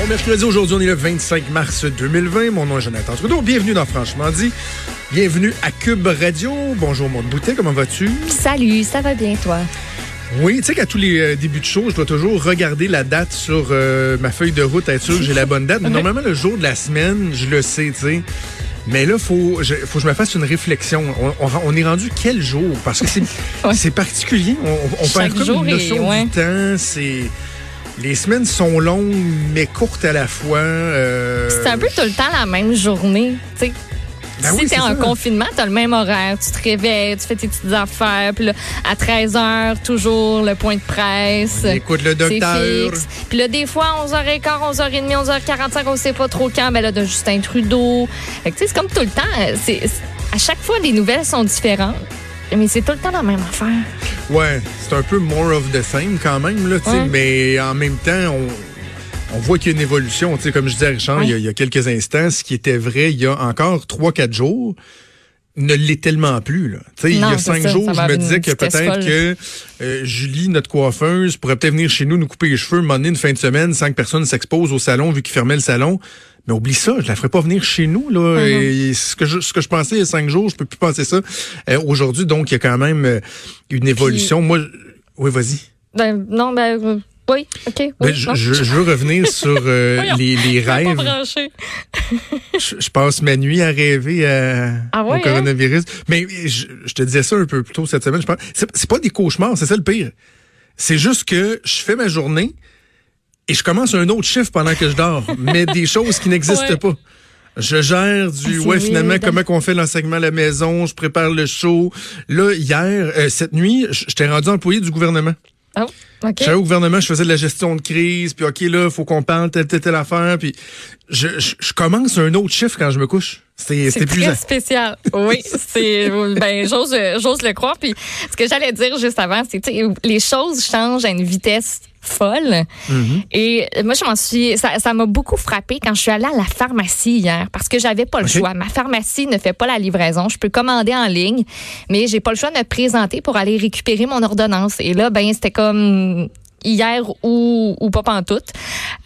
Bon mercredi, aujourd'hui, on est le 25 mars 2020. Mon nom est Jonathan Trudeau. Bienvenue dans Franchement dit. Bienvenue à Cube Radio. Bonjour, mon Boutet, comment vas-tu? Salut, ça va bien, toi? Oui, tu sais qu'à tous les euh, débuts de show, je dois toujours regarder la date sur euh, ma feuille de route, être sûr que j'ai la bonne date. Mais normalement, le jour de la semaine, je le sais, tu sais. Mais là, faut, je, faut que je me fasse une réflexion. On, on- on est rendu quel jour? Parce que c'est Ouais. particulier. On, on perd comme jour une notion est- ouais. du temps. C'est les semaines sont longues, mais courtes à la fois. euh, C'est un peu tout le temps la même journée. tu sais. Ben si oui, t'es en ça. confinement, t'as le même horaire. Tu te réveilles, tu fais tes petites affaires. Puis là, à 13 h, toujours le point de presse. on écoute le docteur. Puis là, des fois, 11h15, 11h30, 11h45, on sait pas trop quand. Ben là, de Justin Trudeau. Fait que, tu sais, c'est comme tout le temps. C'est- à chaque fois, les nouvelles sont différentes. Mais c'est tout le temps la même affaire. Ouais, c'est un peu more of the same quand même, là, Ouais. mais en même temps, on, on voit qu'il y a une évolution. Comme je disais à Richard il, y a, il y a quelques instants, ce qui était vrai il y a encore 3-4 jours ne l'est tellement plus. Là. Il y a cinq ça, jours, ça je me disais que peut-être que euh, Julie, notre coiffeuse, pourrait peut-être venir chez nous nous couper les cheveux, m'emmener une fin de semaine sans que personne s'expose au salon vu qu'il fermait le salon. Mais oublie ça, je la ferai pas venir chez nous. Là. Et ce, que je, ce que je pensais il y a cinq jours, je peux plus penser ça. Euh, Aujourd'hui, donc, il y a quand même euh, une évolution. Moi, oui, vas-y. Ben, non, ben, euh, oui, OK. Oui, Ben, je, non. je- je veux revenir sur euh, Voyons, les, pas rêves. Je, je passe ma nuit à rêver à, Ah ouais, au coronavirus. Mais je, te disais ça un peu plus tôt cette semaine. Je pense, c'est pas des cauchemars, c'est ça le pire. C'est juste que je fais ma journée et je commence un autre chiffre pendant que je dors, mais des choses qui n'existent Ouais. pas. Je gère du Ah, ouais finalement comment qu'on fait l'enseignement à la maison, je prépare le show. Là hier euh, cette nuit, je- j'étais rendu employé du gouvernement. Oh, OK. J'allais au gouvernement, je faisais de la gestion de crise, puis OK, là, faut qu'on parle telle, telle, telle affaire, puis je, je, je commence un autre chiffre quand je me couche. C'est très spécial. Oui, c'est ben j'ose j'ose le croire. Puis ce que j'allais dire juste avant, c'est les choses changent à une vitesse folle. Mm-hmm. Et moi, je m'en suis, ça, m'a beaucoup frappé quand je suis allée à la pharmacie hier parce que j'avais pas le choix. Ma pharmacie ne fait pas la livraison. Je peux commander en ligne, mais j'ai pas le choix de me présenter pour aller récupérer mon ordonnance. Et là, ben c'était comme hier ou, ou pas pantoute.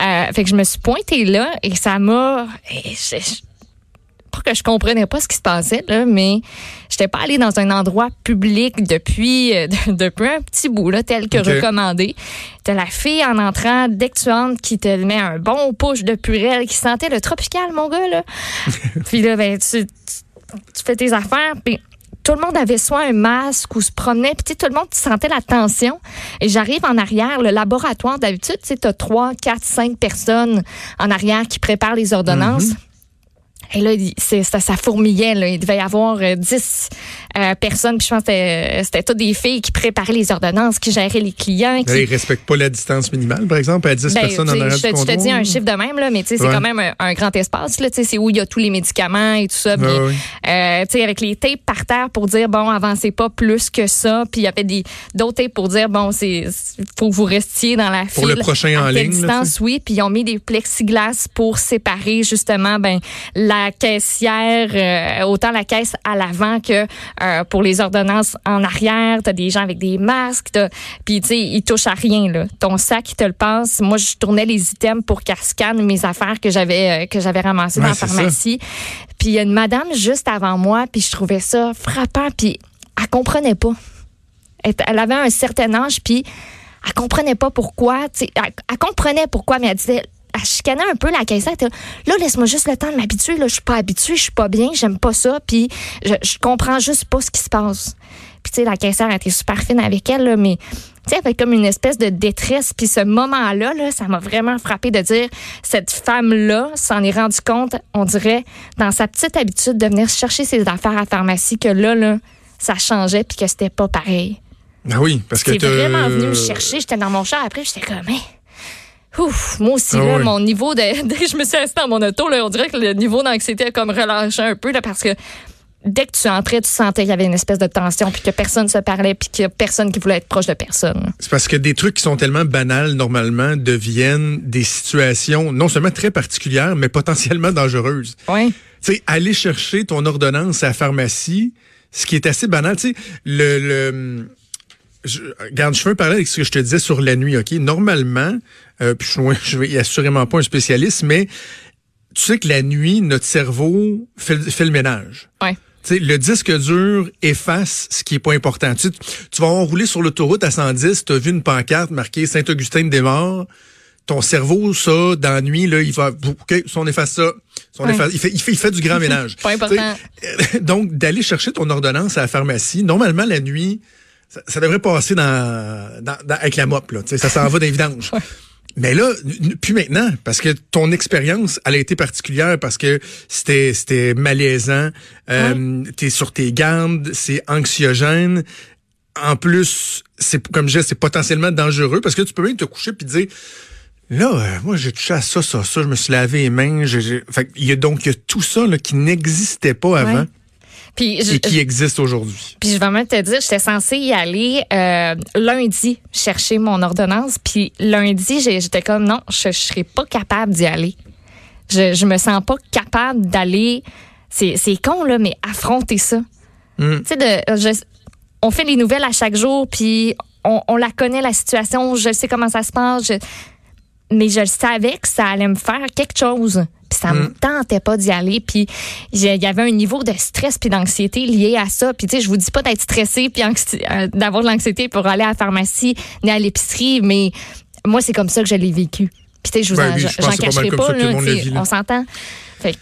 Euh, fait que je me suis pointée là et ça m'a. Pas que je comprenais pas ce qui se passait là, mais j'étais pas allée dans un endroit public depuis euh, depuis un petit bout là, tel que recommandé. T'as la fille en entrant dès que tu entres qui te met un bon push de purée qui sentait le tropical mon gars là. puis là ben tu, tu, tu fais tes affaires puis tout le monde avait soit un masque ou se promenait, puis tout le monde sentait la tension. Et j'arrive en arrière, le laboratoire, d'habitude, tu sais, trois, quatre, cinq personnes en arrière qui préparent les ordonnances. Et là, c'est- ça, ça fourmillait. Là. Il devait y avoir euh, 10 euh, personnes. Puis je pense que c'était- c'était toutes des filles qui préparaient les ordonnances, qui géraient les clients. Qui... Là, ils respectent pas la distance minimale, par exemple, à 10 Ben, personnes en arrière je, te- je dis un chiffre de même, là, mais c'est quand même un, un grand espace. là, C'est où il y a tous les médicaments et tout ça. puis, euh, avec les tapes par terre pour dire, bon, avancez pas plus que ça. Puis il y avait des d'autres tapes pour dire, bon, c'est faut que vous restiez dans la Pour file. le prochain à en ligne, là, distance, oui. Puis ils ont mis des plexiglas pour séparer justement ben, la caissière, euh, autant la caisse à l'avant que euh, pour les ordonnances en arrière. T'as des gens avec des masques. Puis tu sais, ils touchent à rien. Là. Ton sac, ils te le passe. Moi, je tournais les items pour qu'elle scanne mes affaires que j'avais euh, que j'avais ramassées Ouais, dans la pharmacie. Puis il y a une madame juste avant moi, puis je trouvais ça frappant. Puis elle comprenait pas. Elle, elle avait un certain âge, puis elle comprenait pas pourquoi. Elle, elle comprenait pourquoi, mais elle disait, elle chicanait un peu la caissière. Là, laisse-moi juste le temps de m'habituer. Là, je suis pas habituée, je suis pas bien, j'aime pas ça, puis je, je comprends juste pas ce qui se passe. Puis tu sais, la caissière elle était super fine avec elle, là, mais tu sais, elle avait comme une espèce de détresse. Puis ce moment-là, là, ça m'a vraiment frappé de dire, cette femme-là s'en est rendue compte, on dirait, dans sa petite habitude de venir chercher ses affaires à la pharmacie, que là, là, ça changeait, puis que c'était pas pareil. Ah oui, parce que C'est vraiment venu me chercher. J'étais dans mon char après, j'étais comme, Hein? Ouf, moi aussi, Ah là, mon niveau de. Dès que je me suis assise dans mon auto, là, on dirait que le niveau d'anxiété a comme relâché un peu, là, parce que dès que tu entrais, tu sentais qu'il y avait une espèce de tension, puis que personne se parlait, puis qu'il y a personne qui voulait être proche de personne. C'est parce que des trucs qui sont tellement banals, normalement, deviennent des situations non seulement très particulières, mais potentiellement dangereuses. Oui. Tu sais, aller chercher ton ordonnance à la pharmacie, ce qui est assez banal, tu sais, le, le je, regarde, je fais un parallèle avec ce que je te disais sur la nuit, OK? Normalement, euh, puis je, je suis assurément pas un spécialiste, mais tu sais que la nuit, notre cerveau fait, fait le ménage. Ouais. sais, le disque dur efface ce qui est pas important. Tu, tu vas rouler sur l'autoroute à 110, tu as vu une pancarte marquée Saint-Augustin-des-Morts. Ton cerveau, ça, dans la nuit, là, il va, OK, on efface ça. On efface, il, fait, il, fait, il fait du grand ménage. pas important. Donc, d'aller chercher ton ordonnance à la pharmacie, normalement, la nuit, ça, devrait passer dans, dans, avec la mop, là. Ça s'en va d'évidence. Mais là, puis maintenant, parce que ton expérience, elle a été particulière parce que c'était c'était malaisant, euh, t'es sur tes gardes, c'est anxiogène. En plus, c'est comme je disais, c'est potentiellement dangereux parce que tu peux même te coucher puis dire Là, euh, moi, j'ai touché à ça, ça, ça, je me suis lavé les mains. Fait, il y a donc il y a tout ça là, qui n'existait pas avant. Puis et qui existe aujourd'hui. Puis je vais même te dire, j'étais censée y aller euh, lundi chercher mon ordonnance. Puis lundi, j'étais comme non, je, ne serais pas capable d'y aller. Je, je me sens pas capable d'aller. C'est, con là, mais affronter ça. Hmm. Tu sais, de, on fait les nouvelles à chaque jour, puis on, on, la connaît la situation, je sais comment ça se passe, mais je savais que ça allait me faire quelque chose ça me mm. tentait pas d'y aller. Puis il y avait un niveau de stress puis d'anxiété lié à ça. Puis tu sais, je vous dis pas d'être stressé puis euh, d'avoir de l'anxiété pour aller à la pharmacie ni à l'épicerie, mais moi c'est comme ça que je l'ai vécu. Puis tu sais, je vous ben j'en cacherai pas, là, on s'entend. Fait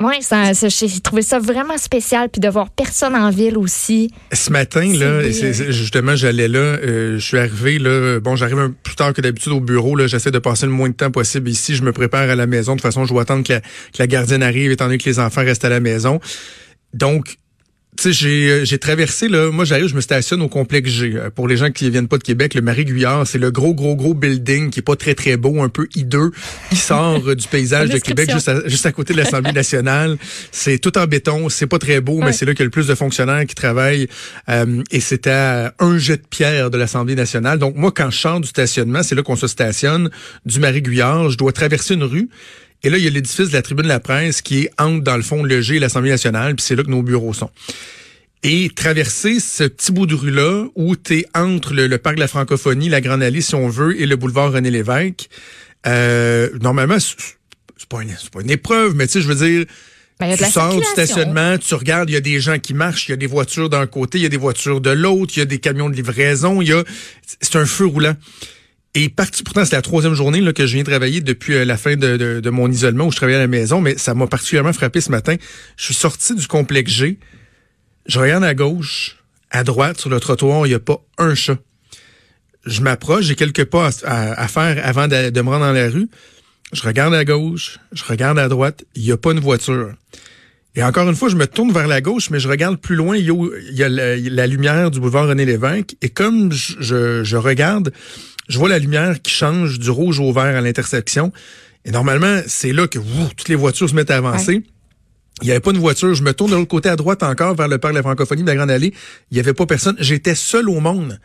oui, j'ai trouvé ça vraiment spécial, puis de voir personne en ville aussi. Ce matin, là, justement, j'allais là, euh, je suis arrivé là, bon, j'arrive plus tard que d'habitude au bureau, là, j'essaie de passer le moins de temps possible ici, je me prépare à la maison, de toute façon, je dois attendre que la, que la gardienne arrive, étant donné que les enfants restent à la maison. Donc, euh, j'ai, traversé, là, moi j'arrive, je me stationne au complexe G. Euh, pour les gens qui viennent pas de Québec, le Marie-Guyard, c'est le gros, gros, gros building qui est pas très, très beau, un peu hideux, qui sort euh, du paysage de Québec juste à, juste à côté de l'Assemblée nationale. C'est tout en béton, c'est pas très beau, mais c'est là qu'il y a le plus de fonctionnaires qui travaillent. et c'est à un jet de pierre de l'Assemblée nationale. Donc moi, quand je sors du stationnement, c'est là qu'on se stationne, du Marie-Guyard, je dois traverser une rue. Et là, il y a l'édifice de la Tribune de la Presse qui est entre, dans le fond, le G et l'Assemblée nationale, puis c'est là que nos bureaux sont. Et traverser ce petit bout de rue-là où tu es entre le, parc de la francophonie, la Grande Allée, si on veut, et le boulevard René-Lévesque, euh, normalement, c'est pas, une, pas une épreuve, mais tu sais, je veux dire, ben, tu sors du stationnement, tu regardes, il y a des gens qui marchent, il y a des voitures d'un côté, il y a des voitures de l'autre, il y a des camions de livraison, il y a, c'est un feu roulant. Et parti, pourtant, c'est la troisième journée là, que je viens travailler depuis euh, la fin de, de, mon isolement où je travaillais à la maison, mais ça m'a particulièrement frappé ce matin. Je suis sorti du complexe G. Je regarde à gauche, à droite, sur le trottoir, il n'y a pas un chat. Je m'approche, j'ai quelques pas à, faire avant de, me rendre dans la rue. Je regarde à gauche, je regarde à droite, il n'y a pas une voiture. Et encore une fois, je me tourne vers la gauche, mais je regarde plus loin, il y a, la, lumière du boulevard René Lévesque. Et comme je regarde, je vois la lumière qui change du rouge au vert à l'intersection. Et normalement, c'est là que toutes les voitures se mettent à avancer. Il n'y avait pas de voiture. Je me tourne de l'autre côté à droite encore vers le parc de la francophonie de la Grande Allée. Il n'y avait pas personne. J'étais seul au monde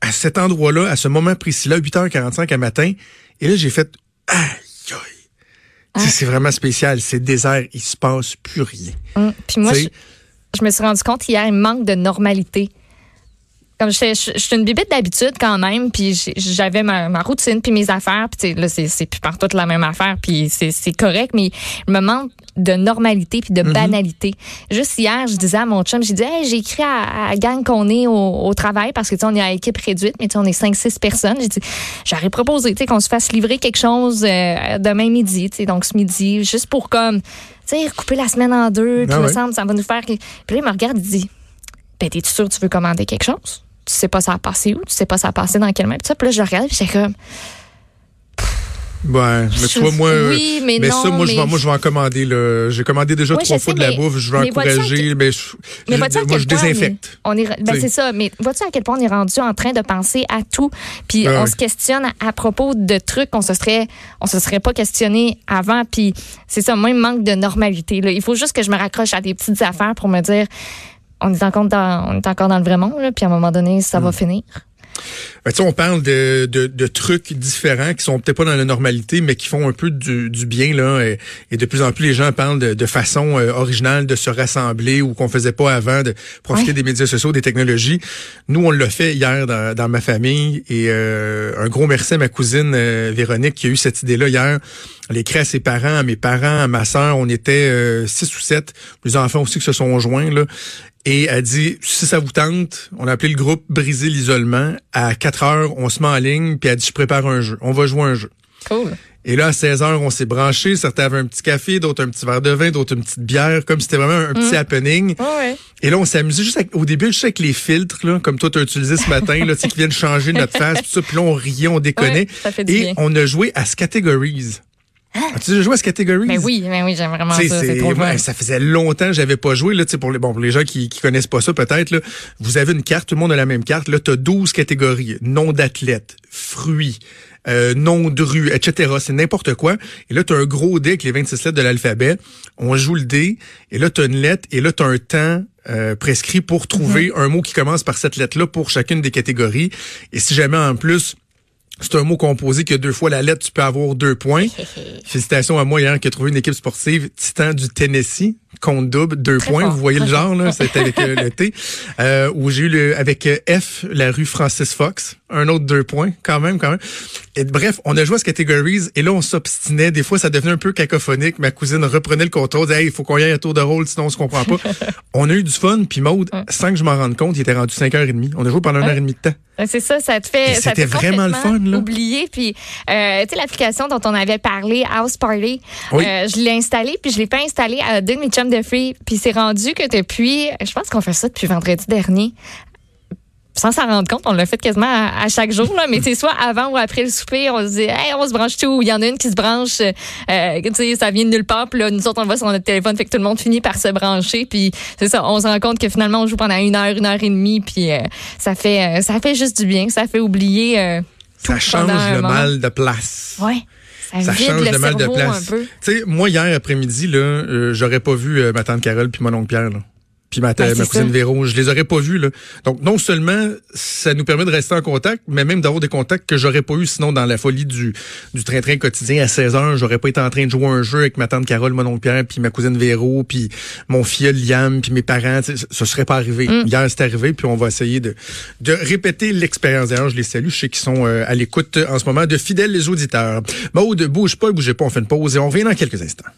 à cet endroit-là, à ce moment précis-là, 8h45 à matin. Et là, j'ai fait aïe, aïe. Ah. C'est vraiment spécial. C'est désert. Il se passe plus rien. Hum. Puis moi, je, je, me suis rendu compte qu'il y a un manque de normalité. Comme je, suis une bibite d'habitude quand même, puis j'avais ma, routine puis mes affaires, puis là c'est plus partout la même affaire, puis c'est correct, mais il me manque de normalité puis de mm-hmm. banalité. Juste hier, je disais à mon chum, j'ai dit hey, j'ai écrit à, à gang qu'on est au, travail parce que tu on est à équipe réduite, mais tu on est 5 6 personnes. J'ai dit j'aurais proposé tu qu'on se fasse livrer quelque chose euh, demain midi, tu sais donc ce midi juste pour comme tu sais couper la semaine en deux, puis ah me semble ça va nous faire Puis là il me regarde, il dit ben t'es sûr que tu veux commander quelque chose? Tu sais pas ça a passé où, tu sais pas ça a passé dans quel même. Puis là, je regarde, puis j'étais comme. Ouais, mais tu vois, moi, oui, mais, mais ça, moi, je vais, moi, je vais en commander, là. J'ai commandé déjà trois fois de la bouffe, je vais encourager, mais, je, mais moi, je désinfecte. On est, ben, c'est ça, mais vois-tu à quel point on est rendu en train de penser à tout, puis on se questionne à, propos de trucs qu'on se serait, on se serait pas questionné avant, puis c'est ça, moi, il manque de normalité, là. Il faut juste que je me raccroche à des petites affaires pour me dire, on est encore dans, on est encore dans le vrai monde, là, puis à un moment donné, ça va hmm. finir. Ben, on parle de, de, de, trucs différents qui sont peut-être pas dans la normalité, mais qui font un peu du, du bien. là. Et, et, de plus en plus, les gens parlent de, de façon euh, originale de se rassembler ou qu'on faisait pas avant, de profiter des médias sociaux, des technologies. Nous, on l'a fait hier dans, dans, ma famille. Et euh, un gros merci à ma cousine euh, Véronique qui a eu cette idée-là hier. Elle écrit à ses parents, à mes parents, à ma sœur. On était six ou sept. Les enfants aussi qui se sont joints. Là. Et elle dit, si ça vous tente, on a appelé le groupe Briser l'isolement. À 4 heures, on se met en ligne, puis elle dit, je prépare un jeu. On va jouer un jeu. Cool. Et là, à 16 heures, on s'est branchés. Certains avaient un petit café, d'autres un petit verre de vin, d'autres une petite bière, comme c'était vraiment un petit mm. happening. ouais. Et là, on s'est amusé juste au début, juste avec les filtres, là, comme toi, tu as utilisé ce matin, là, qui viennent changer notre face, puis ça, puis là, on riait, on déconnait. et on a joué à Categories. Ah. As-tu déjà joué à ce catégorie? Ben oui, ben oui, j'aime vraiment ça. C'est trop Ça faisait longtemps que j'avais pas joué. Là, pour, les, bon, pour les gens qui, qui connaissent pas ça, peut-être, vous avez une carte, tout le monde a la même carte. Là, tu as 12 catégories. Nom d'athlète, fruits, euh, nom de rue, etc. C'est n'importe quoi. Et là, tu as un gros dé avec les 26 lettres de l'alphabet. On joue le dé. Et là, tu as une lettre. Et là, tu as un temps euh, prescrit pour trouver mm-hmm. un mot qui commence par cette lettre-là pour chacune des catégories. Et si jamais, en plus, c'est un mot composé que deux fois la lettre, tu peux avoir deux points. Félicitations à moi hier qui a trouvé une équipe sportive Titan du Tennessee compte double, deux points. Vous voyez le genre, là, c'était avec euh, le T. Euh, où j'ai eu le, avec euh, F, la rue Francis Fox, un autre deux points, quand même, quand même. Et bref, on a joué à ce categories et là, on s'obstinait. Des fois, ça devenait un peu cacophonique. Ma cousine reprenait le contrôle, disait, hey, il faut qu'on y aille à tour de rôle, sinon on se comprend pas. on a eu du fun, puis Maude, sans que je m'en rende compte, il était rendu 5h30. On a joué pendant une heure et demie de temps. C'est ça, ça te fait. C'était vraiment le fun, là. Oublier. Puis, euh, tu sais, l'application dont on avait parlé, House Party, je l'ai installée, puis je l'ai pas installée à deux de mes chums de free. Puis c'est rendu que depuis, je pense qu'on fait ça depuis vendredi dernier. Sans s'en rendre compte, on l'a fait quasiment à, chaque jour, là, mais c'est soit avant ou après le souper, on se dit, hey, on se branche tout. Il y en a une qui se branche, euh, tu sais, ça vient de nulle part. Puis là, nous autres, on va sur notre téléphone, fait que tout le monde finit par se brancher. Puis c'est ça, on se rend compte que finalement, on joue pendant une heure, une heure et demie. Puis euh, ça fait, euh, ça fait juste du bien. Ça fait oublier. ça change le mal de place. Ouais. Ça, change le, mal de place. Tu sais, moi hier après-midi là, j'aurais pas vu ma tante Carole puis mon oncle Pierre là puis ma, ma cousine Véro, je les aurais pas vus là. Donc non seulement ça nous permet de rester en contact, mais même d'avoir des contacts que j'aurais pas eu sinon dans la folie du du train-train quotidien à 16 heures, j'aurais pas été en train de jouer un jeu avec ma tante Carole, mon oncle Pierre, puis ma cousine Véro, puis mon fils Liam, puis mes parents, ça serait pas arrivé. Mm. Hier c'est arrivé, puis on va essayer de de répéter l'expérience. D'ailleurs, je les salue, je sais qu'ils sont euh, à l'écoute en ce moment de fidèles les auditeurs. Maud, bouge pas, bougez pas, on fait une pause et on revient dans quelques instants.